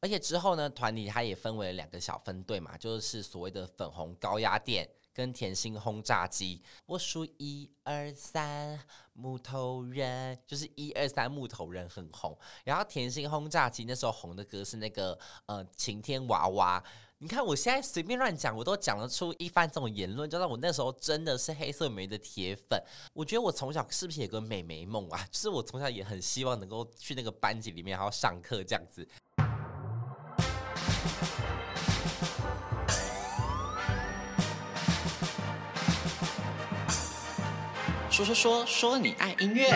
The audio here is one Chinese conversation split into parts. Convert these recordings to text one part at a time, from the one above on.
而且之后呢，团体它也分为了两个小分队嘛，就是所谓的粉红高压电跟甜心轰炸机。我数一二三，木头人就是一二三木头人很红，然后甜心轰炸机那时候红的歌是那个呃晴天娃娃。你看我现在随便乱讲，我都讲得出一番这种言论，就让我那时候真的是黑色美眉的铁粉。我觉得我从小是不是有个美眉梦啊？就是我从小也很希望能够去那个班级里面，然后上课这样子。说说说说你爱音乐。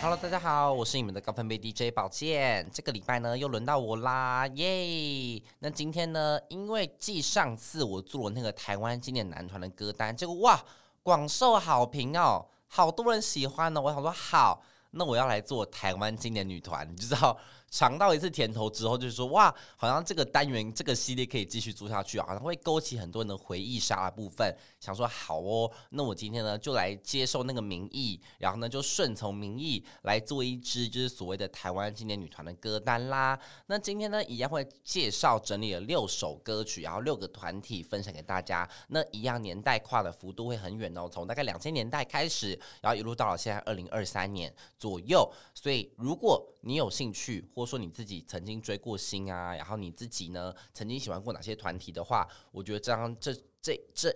Hello，大家好，我是你们的高分贝 DJ 宝剑。这个礼拜呢，又轮到我啦，耶！那今天呢，因为继上次我做了那个台湾经典男团的歌单，结果哇，广受好评哦，好多人喜欢呢。我想说，好，那我要来做台湾经典女团，你知道。尝到一次甜头之后，就是说哇，好像这个单元这个系列可以继续做下去，好像会勾起很多人的回忆杀的部分。想说好哦，那我今天呢就来接受那个民意，然后呢就顺从民意来做一支就是所谓的台湾经典女团的歌单啦。那今天呢一样会介绍整理了六首歌曲，然后六个团体分享给大家。那一样年代跨的幅度会很远哦，从大概两千年代开始，然后一路到了现在二零二三年左右。所以如果你有兴趣或都说你自己曾经追过星啊，然后你自己呢曾经喜欢过哪些团体的话，我觉得这样这这这，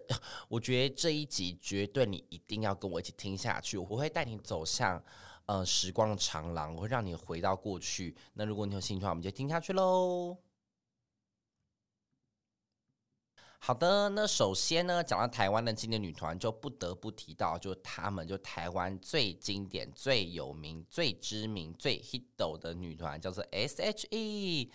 我觉得这一集绝对你一定要跟我一起听下去，我会带你走向呃时光的长廊，我会让你回到过去。那如果你有兴趣的话，我们就听下去喽。好的，那首先呢，讲到台湾的经典女团，就不得不提到，就他们就台湾最经典、最有名、最知名、最 hit 的女团，叫做 S.H.E。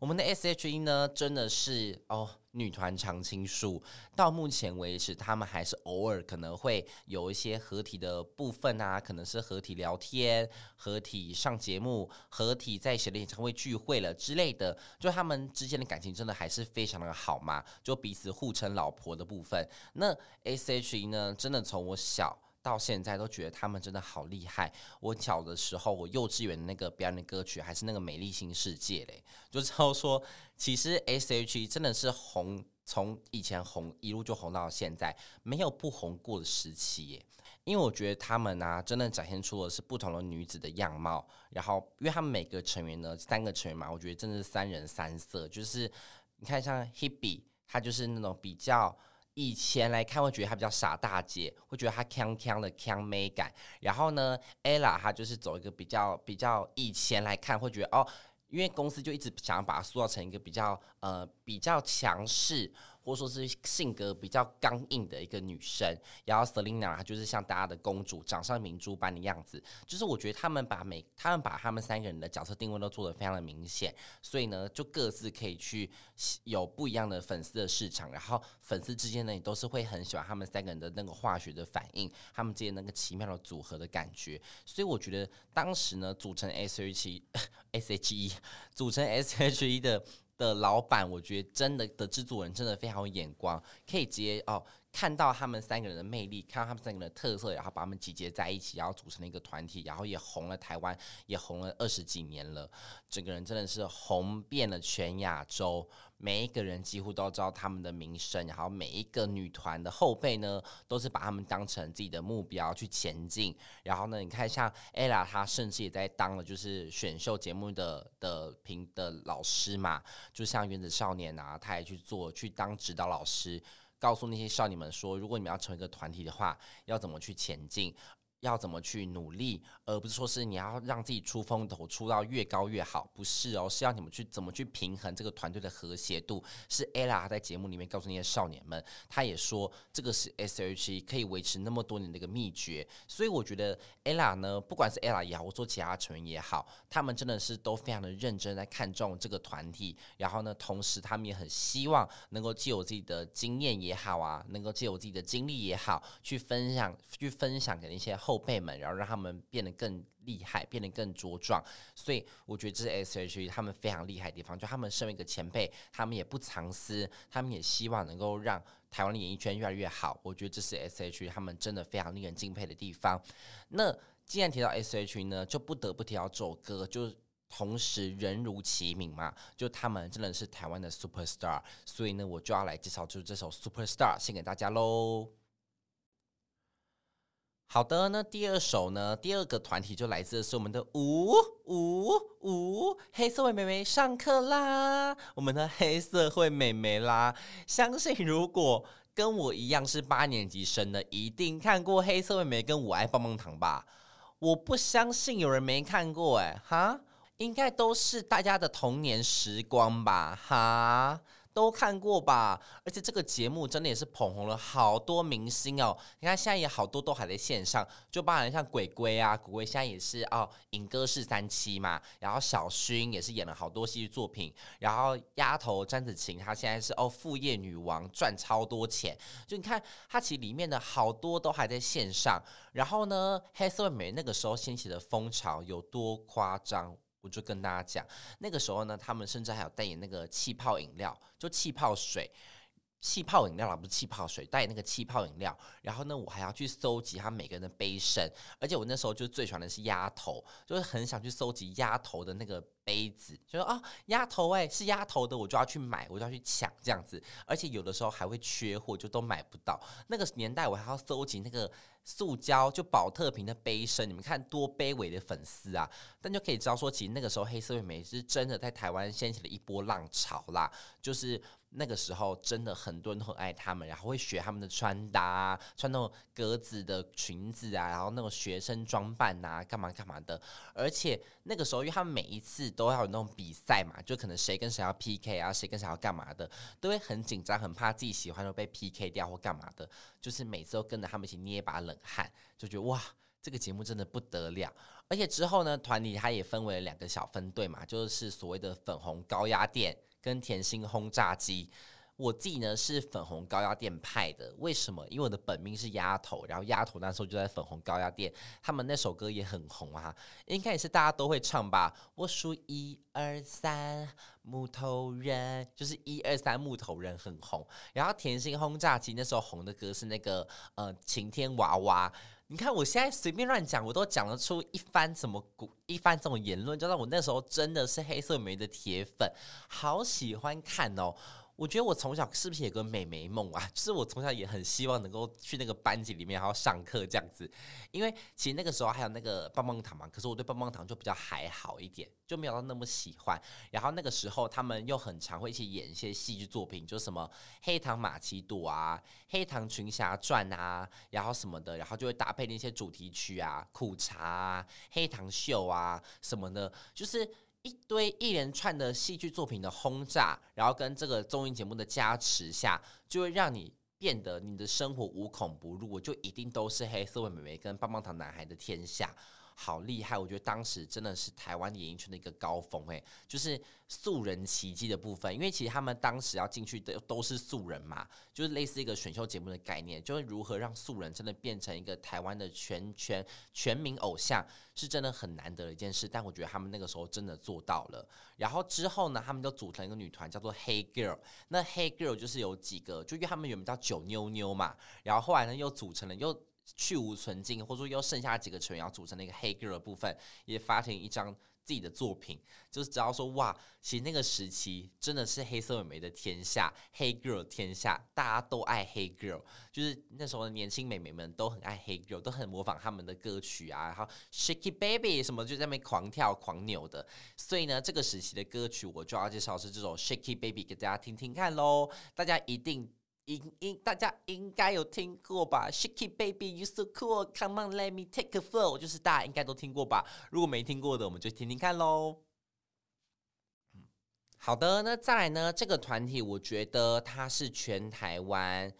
我们的 S.H.E 呢，真的是哦，女团常青树。到目前为止，他们还是偶尔可能会有一些合体的部分啊，可能是合体聊天、合体上节目、合体在谁的演唱会聚会了之类的。就他们之间的感情真的还是非常的好嘛，就彼此互称老婆的部分。那 S.H.E 呢，真的从我小。到现在都觉得他们真的好厉害。我小的时候，我幼稚园那个表演的歌曲还是那个《美丽新世界》嘞，就知道说，其实 S.H.E 真的是红，从以前红一路就红到现在，没有不红过的时期耶。因为我觉得他们呢、啊，真的展现出的是不同的女子的样貌。然后，因为他们每个成员呢，三个成员嘛，我觉得真的是三人三色。就是你看，像 Hebe，她就是那种比较。以前来看会觉得她比较傻大姐，会觉得她锵锵的锵妹感。然后呢，Ella 她就是走一个比较比较，以前来看会觉得哦，因为公司就一直想要把她塑造成一个比较呃比较强势。或者说是性格比较刚硬的一个女生，然后 Selina 她就是像大家的公主，掌上明珠般的样子。就是我觉得他们把每他们把他们三个人的角色定位都做得非常的明显，所以呢，就各自可以去有不一样的粉丝的市场。然后粉丝之间呢，也都是会很喜欢他们三个人的那个化学的反应，他们之间那个奇妙的组合的感觉。所以我觉得当时呢，组成 S.H.E S.H.E 组成 S.H.E 的。的老板，我觉得真的的制作人真的非常有眼光，可以直接哦。看到他们三个人的魅力，看到他们三个人的特色，然后把他们集结在一起，然后组成了一个团体，然后也红了台湾，也红了二十几年了。整个人真的是红遍了全亚洲，每一个人几乎都知道他们的名声，然后每一个女团的后辈呢，都是把他们当成自己的目标去前进。然后呢，你看像 Ella，她甚至也在当了就是选秀节目的的评的老师嘛，就像原子少年啊，她也去做去当指导老师。告诉那些少女们说，如果你们要成为一个团体的话，要怎么去前进？要怎么去努力，而不是说是你要让自己出风头，出到越高越好，不是哦，是要你们去怎么去平衡这个团队的和谐度。是 Ella 在节目里面告诉那些少年们，她也说这个是 S.H.E 可以维持那么多年的一个秘诀。所以我觉得 Ella 呢，不管是 Ella 也好，或做其他成员也好，他们真的是都非常的认真在看重这个团体。然后呢，同时他们也很希望能够借我自己的经验也好啊，能够借我自己的经历也好，去分享，去分享给那些后。后辈们，然后让他们变得更厉害，变得更茁壮。所以我觉得这是 S.H.E 他们非常厉害的地方，就他们身为一个前辈，他们也不藏私，他们也希望能够让台湾的演艺圈越来越好。我觉得这是 S.H.E 他们真的非常令人敬佩的地方。那既然提到 S.H.E 呢，就不得不提到这首歌，就是同时人如其名嘛，就他们真的是台湾的 super star，所以呢，我就要来介绍就是这首 super star，献给大家喽。好的，那第二首呢，第二个团体就来自的是我们的五五五黑涩会美眉上课啦，我们的黑涩会美眉啦，相信如果。跟我一样是八年级生的，一定看过黑涩会美眉跟我爱棒棒糖吧？我不相信有人没看过，哎，哈，应该都是大家的童年时光吧，哈。都看过吧，而且这个节目真的也是捧红了好多明星哦。你看现在也好多都还在线上，就包含像鬼鬼啊，鬼鬼现在也是哦，影歌是三期嘛。然后小薰也是演了好多戏剧作品，然后丫头詹子晴她现在是哦副业女王，赚超多钱。就你看她其实里面的好多都还在线上。然后呢，黑色美那个时候掀起的风潮有多夸张？我就跟大家讲，那个时候呢，他们甚至还有代言那个气泡饮料，就气泡水。气泡饮料啦，不是气泡水，带那个气泡饮料。然后呢，我还要去搜集他每个人的杯身，而且我那时候就最喜欢的是鸭头，就是很想去搜集鸭头的那个杯子，就说啊，鸭头哎，是鸭头的，我就要去买，我就要去抢这样子。而且有的时候还会缺货，就都买不到。那个年代我还要搜集那个塑胶就宝特瓶的杯身，你们看多卑微的粉丝啊！但就可以知道说，其实那个时候黑涩会美是真的在台湾掀起了一波浪潮啦，就是。那个时候真的很多人都很爱他们，然后会学他们的穿搭，穿那种格子的裙子啊，然后那种学生装扮啊，干嘛干嘛的。而且那个时候，因为他们每一次都要有那种比赛嘛，就可能谁跟谁要 PK 啊，谁跟谁要干嘛的，都会很紧张，很怕自己喜欢的被 PK 掉或干嘛的。就是每次都跟着他们一起捏一把冷汗，就觉得哇，这个节目真的不得了。而且之后呢，团体它也分为了两个小分队嘛，就是所谓的粉红高压电。跟甜心轰炸机，我自己呢是粉红高压电派的。为什么？因为我的本命是丫头，然后丫头那时候就在粉红高压电，他们那首歌也很红啊，应该也是大家都会唱吧。我数一二三，木头人就是一二三木头人很红。然后甜心轰炸机那时候红的歌是那个呃晴天娃娃。你看，我现在随便乱讲，我都讲得出一番什么古一番这种言论，就让我那时候真的是黑涩会美的铁粉，好喜欢看哦。我觉得我从小是不是有个美眉梦啊？就是我从小也很希望能够去那个班级里面，然后上课这样子。因为其实那个时候还有那个棒棒糖嘛，可是我对棒棒糖就比较还好一点，就没有到那么喜欢。然后那个时候他们又很常会一起演一些戏剧作品，就什么《黑糖玛奇朵》啊，《黑糖群侠传》啊，然后什么的，然后就会搭配那些主题曲啊，《苦茶》啊，《黑糖秀》啊什么的，就是。一堆一连串的戏剧作品的轰炸，然后跟这个综艺节目的加持下，就会让你变得你的生活无孔不入，就一定都是黑涩会美眉跟棒棒糖男孩的天下。好厉害！我觉得当时真的是台湾演艺圈的一个高峰，诶，就是素人奇迹的部分。因为其实他们当时要进去的都是素人嘛，就是类似一个选秀节目的概念，就是如何让素人真的变成一个台湾的全全全民偶像，是真的很难得的一件事。但我觉得他们那个时候真的做到了。然后之后呢，他们就组成一个女团，叫做黑 Girl。那黑 Girl 就是有几个，就因为他们原本叫九妞妞嘛，然后后来呢又组成了又。去无存菁，或者说又剩下几个成员要组成那个黑 girl 的部分，也发行一张自己的作品，就是只要说哇，其实那个时期真的是黑色美眉的天下，黑 girl 天下，大家都爱黑 girl，就是那时候的年轻美眉们都很爱黑 girl，都很模仿他们的歌曲啊，然后 shake baby 什么就在那边狂跳狂扭的，所以呢，这个时期的歌曲我就要介绍是这首 shake baby 给大家听听看喽，大家一定。应应大家应该有听过吧？Shake it, baby, you so cool. Come on, let me take a flow. 就是大家应该都听过吧？如果没听过的，我们就听听看喽。好的，那再来呢？这个团体我觉得她是全台湾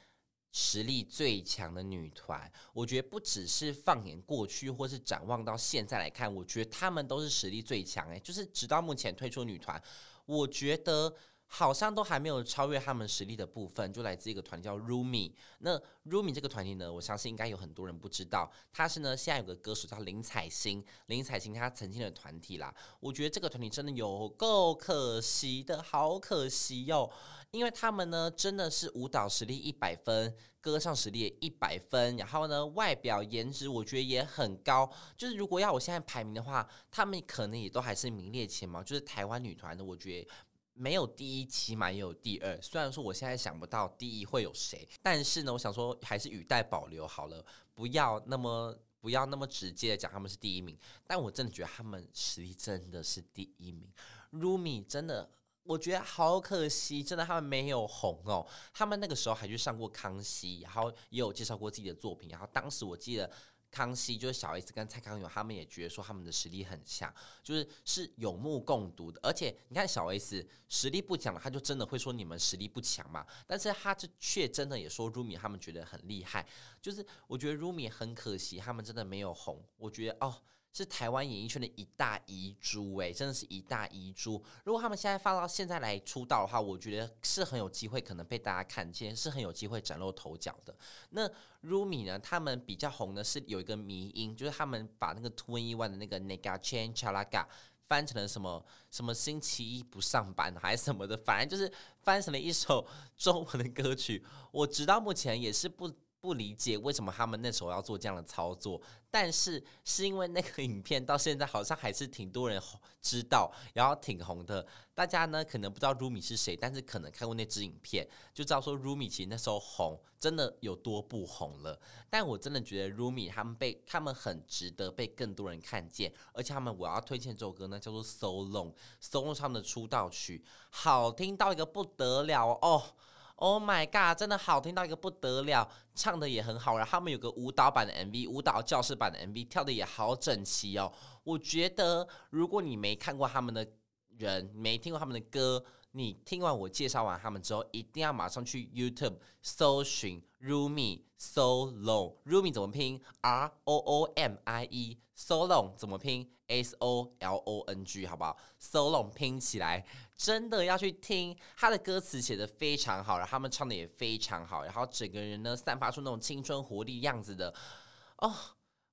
实力最强的女团。我觉得不只是放眼过去，或是展望到现在来看，我觉得她们都是实力最强。诶，就是直到目前推出女团，我觉得。好像都还没有超越他们实力的部分，就来自一个团体叫 Rumi。那 Rumi 这个团体呢，我相信应该有很多人不知道，他是呢现在有个歌手叫林采欣，林采欣他曾经的团体啦。我觉得这个团体真的有够可惜的，好可惜哟、因为他们呢真的是舞蹈实力一百分，歌唱实力一百分，然后呢外表颜值我觉得也很高。就是如果要我现在排名的话，他们可能也都还是名列前茅。就是台湾女团的，我觉得。没有第一，起码也有第二。虽然说我现在想不到第一会有谁，但是呢，我想说还是语带保留好了，不要那么不要那么直接的讲他们是第一名。但我真的觉得他们实力真的是第一名。Rumi 真的，我觉得好可惜，真的他们没有红哦。他们那个时候还去上过康熙，然后也有介绍过自己的作品。然后当时我记得。康熙就是小 S 跟蔡康永，他们也觉得说他们的实力很强，就是是有目共睹的。而且你看小 S 实力不强，他就真的会说你们实力不强嘛？但是他就却真的也说 Rumi 他们觉得很厉害。就是我觉得 Rumi 很可惜，他们真的没有红。我觉得哦。是台湾演艺圈的一大遗珠，哎，真的是一大遗珠。如果他们现在放到现在来出道的话，我觉得是很有机会，可能被大家看见，是很有机会崭露头角的。那 Rumi 呢？他们比较红的是有一个迷音，就是他们把那个 2NE1 的那个 Nega Chain Chalaga 翻成了什么什么星期一不上班还是什么的，反正就是翻成了一首中文的歌曲。我直到目前也是不。不理解为什么他们那时候要做这样的操作，但是是因为那个影片到现在好像还是挺多人知道，然后挺红的。大家呢可能不知道 Rumi 是谁，但是可能看过那支影片，就知道说 Rumi 其实那时候红真的有多不红了。但我真的觉得 Rumi 他们被他们很值得被更多人看见，而且他们我要推荐这首歌呢叫做 So Long，So Long 他们的出道曲好听到一个不得了哦。Oh my god，真的好听到一个不得了，唱的也很好。然后他们有个舞蹈版的 MV，舞蹈教室版的 MV，跳的也好整齐哦。我觉得如果你没看过他们的人，没听过他们的歌，你听完我介绍完他们之后，一定要马上去 YouTube 搜寻 Rumi Solo。Rumi 怎么拼？R O O M I E。Solo 怎么拼？S O L O N G，好不好？Solo 拼起来，真的要去听他的歌词写的非常好，然后他们唱的也非常好，然后整个人呢散发出那种青春活力样子的，哦，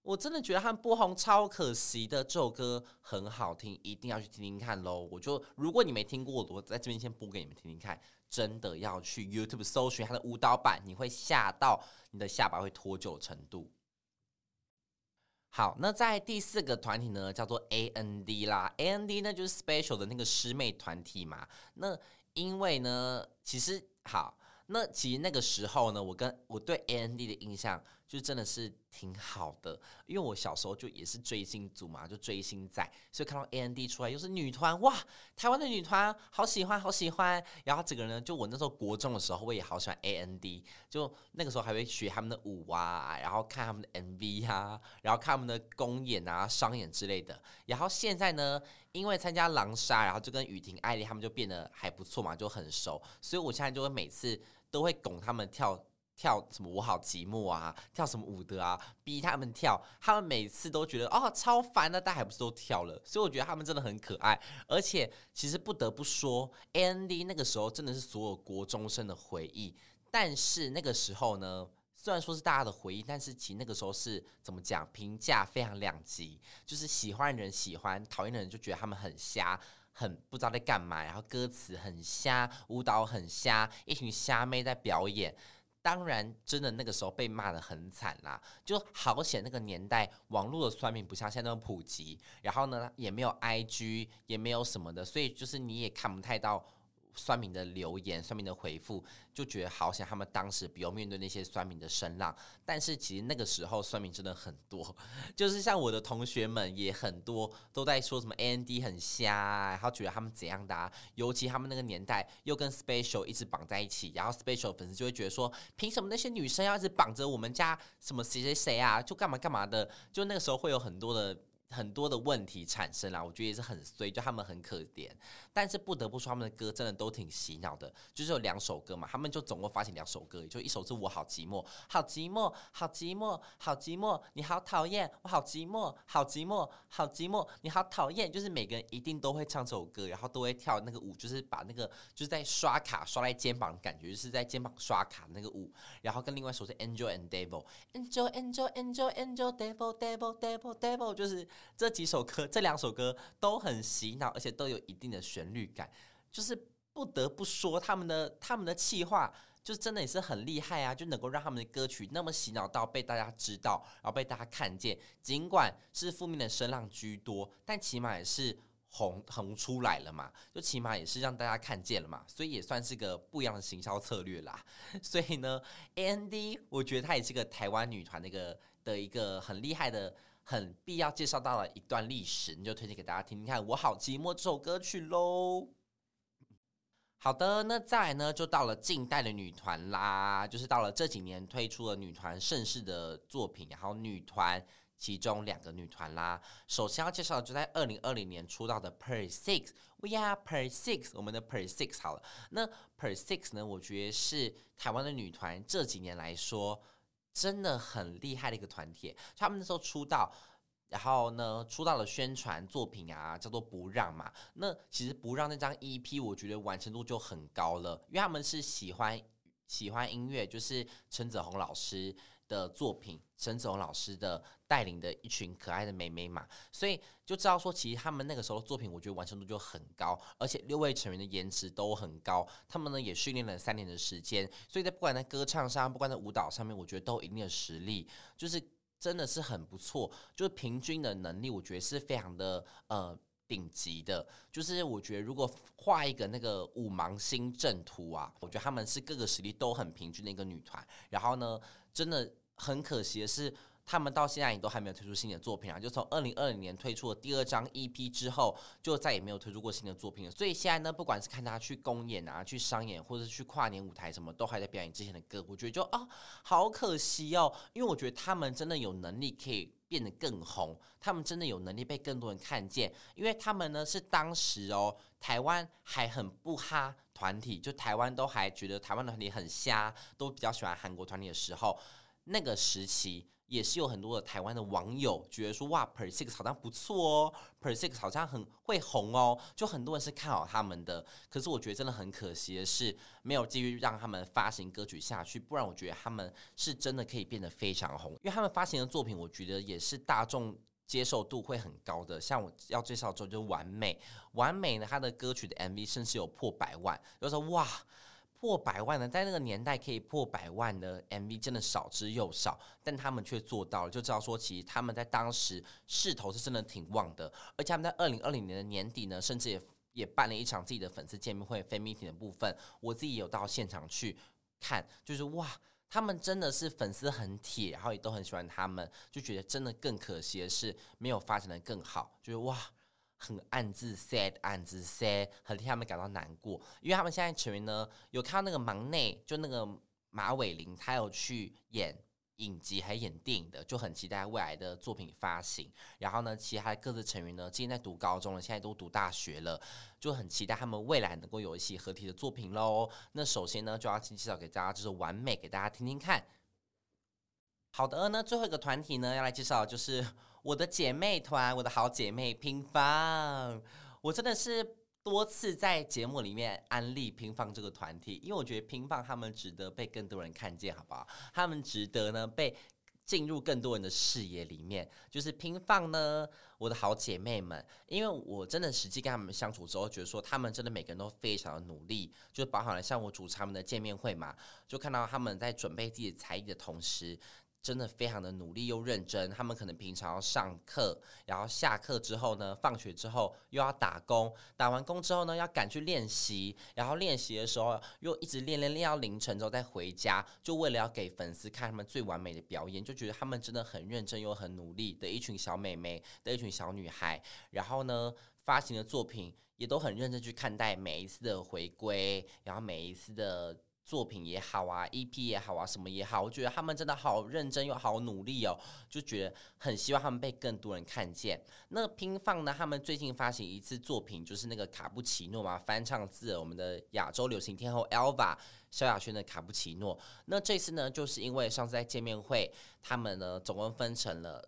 我真的觉得他们不红超可惜的。这首歌很好听，一定要去听听看喽。我就如果你没听过，我在这边先播给你们听听看，真的要去 YouTube 搜寻他的舞蹈版，你会吓到你的下巴会脱臼程度。好，那在第四个团体呢，叫做 AND 啦。AND 呢就是 Special 的那个师妹团体嘛。那因为呢，其实好，那其实那个时候呢，我跟我对 AND 的印象。就真的是挺好的，因为我小时候就也是追星族嘛，就追星仔，所以看到 AND 出来又是女团，哇，台湾的女团好喜欢，好喜欢。然后这个人，就我那时候国中的时候，我也好喜欢 AND，就那个时候还会学他们的舞啊，然后看他们的 MV 啊，然后看他们的公演啊、商演之类的。然后现在呢，因为参加狼杀，然后就跟雨婷、艾莉他们就变得还不错嘛，就很熟，所以我现在就会每次都会拱他们跳。跳什么我好寂寞啊，跳什么舞的啊，逼他们跳，他们每次都觉得哦超烦的，但还不是都跳了，所以我觉得他们真的很可爱。而且其实不得不说，Andy 那个时候真的是所有国中生的回忆。但是那个时候呢，虽然说是大家的回忆，但是其实那个时候是怎么讲，评价非常两极，就是喜欢的人喜欢，讨厌的人就觉得他们很瞎，很不知道在干嘛，然后歌词很瞎，舞蹈很瞎，一群瞎妹在表演。当然，真的那个时候被骂的很惨啦，就好险那个年代网络的酸民不像现在那么普及，然后呢也没有 IG，也没有什么的，所以就是你也看不太到。酸民的留言，酸民的回复，就觉得好像他们当时不用面对那些酸民的声浪。但是其实那个时候酸民真的很多，就是像我的同学们也很多都在说什么 AND 很瞎，然后觉得他们怎样的。尤其他们那个年代又跟 Special 一直绑在一起，然后 Special 粉丝就会觉得说，凭什么那些女生要一直绑着我们家什么谁谁谁啊，就干嘛干嘛的。就那个时候会有很多的很多的问题产生啦，我觉得也是很衰，就他们很可怜。但是不得不说，他们的歌真的都挺洗脑的，就是有两首歌嘛，他们就总共发行两首歌，就一首是我好寂寞，好寂寞，好寂寞，好寂寞，你好讨厌，我好寂寞，好寂寞，好寂寞，你好讨厌，就是每个人一定都会唱这首歌，然后都会跳那个舞，就是把那个就是在刷卡刷在肩膀的感觉，就是在肩膀刷卡那个舞，然后跟另外一首是 Angel and Devil，Angel Angel Angel Angel Devil Devil Devil Devil，就是。这几首歌，这两首歌都很洗脑，而且都有一定的旋律感，就是不得不说他们的他们的气话，就真的也是很厉害啊，就能够让他们的歌曲那么洗脑到被大家知道，然后被大家看见。尽管是负面的声浪居多，但起码也是红红出来了嘛，就起码也是让大家看见了嘛，所以也算是个不一样的行销策略啦。所以呢，Andy，我觉得她也是个台湾女团的一个的一个很厉害的。很必要介绍到了一段历史，你就推荐给大家听听看。我好寂寞这首歌曲喽。好的，那再来呢，就到了近代的女团啦，就是到了这几年推出了女团盛世的作品，然后女团其中两个女团啦。首先要介绍的就在二零二零年出道的 Per Six，We Are Per Six，我们的 Per Six 好了。那 Per Six 呢，我觉得是台湾的女团这几年来说。真的很厉害的一个团体，他们那时候出道，然后呢，出道的宣传作品啊，叫做《不让》嘛。那其实《不让》那张 EP，我觉得完成度就很高了，因为他们是喜欢喜欢音乐，就是陈子红老师的作品，陈子红老师的带领的一群可爱的妹妹嘛，所以就知道说，其实他们那个时候的作品，我觉得完成度就很高，而且六位成员的颜值都很高，他们呢也训练了三年的时间，所以在不管在歌唱上，不管在舞蹈上面，我觉得都有一定的实力，就是真的是很不错，就是平均的能力，我觉得是非常的呃顶级的，就是我觉得如果画一个那个五芒星阵图啊，我觉得他们是各个实力都很平均的一个女团，然后呢，真的。很可惜的是，他们到现在也都还没有推出新的作品啊！就从二零二零年推出了第二张 EP 之后，就再也没有推出过新的作品了。所以现在呢，不管是看他去公演啊、去商演，或者是去跨年舞台，什么都还在表演之前的歌，我觉得就啊，好可惜哦！因为我觉得他们真的有能力可以变得更红，他们真的有能力被更多人看见，因为他们呢是当时哦，台湾还很不哈团体，就台湾都还觉得台湾的团体很瞎，都比较喜欢韩国团体的时候。那个时期也是有很多的台湾的网友觉得说，哇，Per Six 好像不错哦，Per Six 好像很会红哦，就很多人是看好他们的。可是我觉得真的很可惜的是，没有继续让他们发行歌曲下去，不然我觉得他们是真的可以变得非常红。因为他们发行的作品，我觉得也是大众接受度会很高的。像我要介绍的就完美，完美呢，他的歌曲的 MV 甚至有破百万，就说哇。破百万的，在那个年代可以破百万的 MV 真的少之又少，但他们却做到了，就知道说其实他们在当时势头是真的挺旺的，而且他们在二零二零年的年底呢，甚至也也办了一场自己的粉丝见面会，fan meeting 的部分，我自己有到现场去看，就是哇，他们真的是粉丝很铁，然后也都很喜欢他们，就觉得真的更可惜的是没有发展的更好，就是哇。很暗自 sad，暗自 sad，很替他们感到难过，因为他们现在成员呢，有看到那个忙内，就那个马伟玲，他有去演影集还演电影的，就很期待未来的作品发行。然后呢，其他各自成员呢，今天在读高中了，现在都读大学了，就很期待他们未来能够有一些合体的作品喽。那首先呢，就要先介绍给大家，就是完美给大家听听看。好的，那最后一个团体呢，要来介绍就是。我的姐妹团，我的好姐妹乒乓，我真的是多次在节目里面安利乒乓这个团体，因为我觉得乒乓他们值得被更多人看见，好不好？他们值得呢被进入更多人的视野里面。就是拼放呢，我的好姐妹们，因为我真的实际跟他们相处之后，觉得说他们真的每个人都非常的努力，就包含了像我主持他们的见面会嘛，就看到他们在准备自己的才艺的同时。真的非常的努力又认真，他们可能平常要上课，然后下课之后呢，放学之后又要打工，打完工之后呢，要赶去练习，然后练习的时候又一直练练练到凌晨之后再回家，就为了要给粉丝看他们最完美的表演，就觉得他们真的很认真又很努力的一群小美眉的一群小女孩，然后呢，发行的作品也都很认真去看待每一次的回归，然后每一次的。作品也好啊，EP 也好啊，什么也好，我觉得他们真的好认真又好努力哦，就觉得很希望他们被更多人看见。那拼放呢，他们最近发行一次作品，就是那个卡布奇诺嘛，翻唱自我们的亚洲流行天后 Elva 萧亚轩的卡布奇诺。那这次呢，就是因为上次在见面会，他们呢总共分成了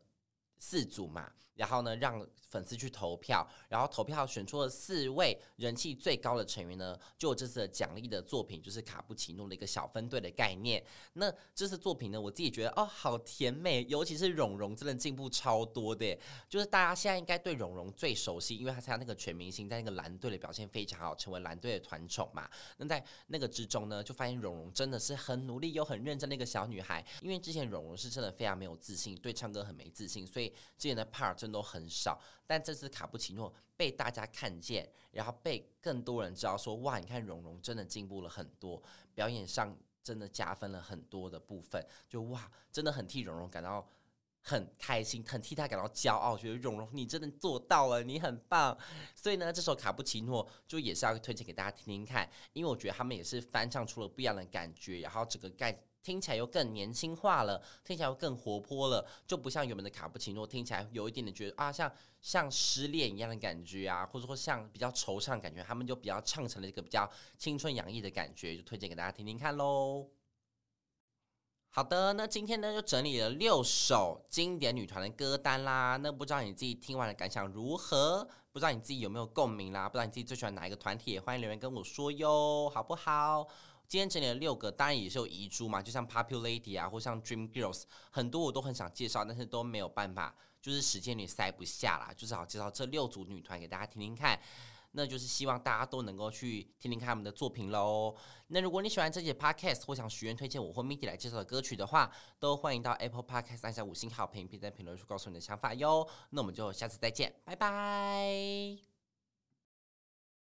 四组嘛。然后呢，让粉丝去投票，然后投票选出了四位人气最高的成员呢，就这次的奖励的作品，就是卡布奇诺的一个小分队的概念。那这次作品呢，我自己觉得哦，好甜美，尤其是蓉蓉真的进步超多的，就是大家现在应该对蓉蓉最熟悉，因为她参加那个全明星，在那个蓝队的表现非常好，成为蓝队的团宠嘛。那在那个之中呢，就发现蓉蓉真的是很努力又很认真的一个小女孩，因为之前蓉蓉是真的非常没有自信，对唱歌很没自信，所以之前的 part 真的。都很少，但这次卡布奇诺被大家看见，然后被更多人知道说，哇，你看容容真的进步了很多，表演上真的加分了很多的部分，就哇，真的很替容容感到很开心，很替她感到骄傲，觉得容容你真的做到了，你很棒。所以呢，这首卡布奇诺就也是要推荐给大家听听看，因为我觉得他们也是翻唱出了不一样的感觉，然后整个概。听起来又更年轻化了，听起来又更活泼了，就不像原本的卡布奇诺，听起来有一点点觉得啊，像像失恋一样的感觉啊，或者说像比较惆怅感觉，他们就比较唱成了一个比较青春洋溢的感觉，就推荐给大家听听看喽。好的，那今天呢就整理了六首经典女团的歌单啦，那不知道你自己听完的感想如何？不知道你自己有没有共鸣啦？不知道你自己最喜欢哪一个团体？也欢迎留言跟我说哟，好不好？今天整理了六个，当然也是有遗珠嘛，就像 Popularity 啊，或像 Dream Girls，很多我都很想介绍，但是都没有办法，就是时间里塞不下啦。就只好介绍这六组女团给大家听听看，那就是希望大家都能够去听听看他们的作品喽。那如果你喜欢这节 Podcast 或想许愿推荐我或 Miki 来介绍的歌曲的话，都欢迎到 Apple Podcast 按下五星好评，并在评论区告诉你的想法哟。那我们就下次再见，拜拜。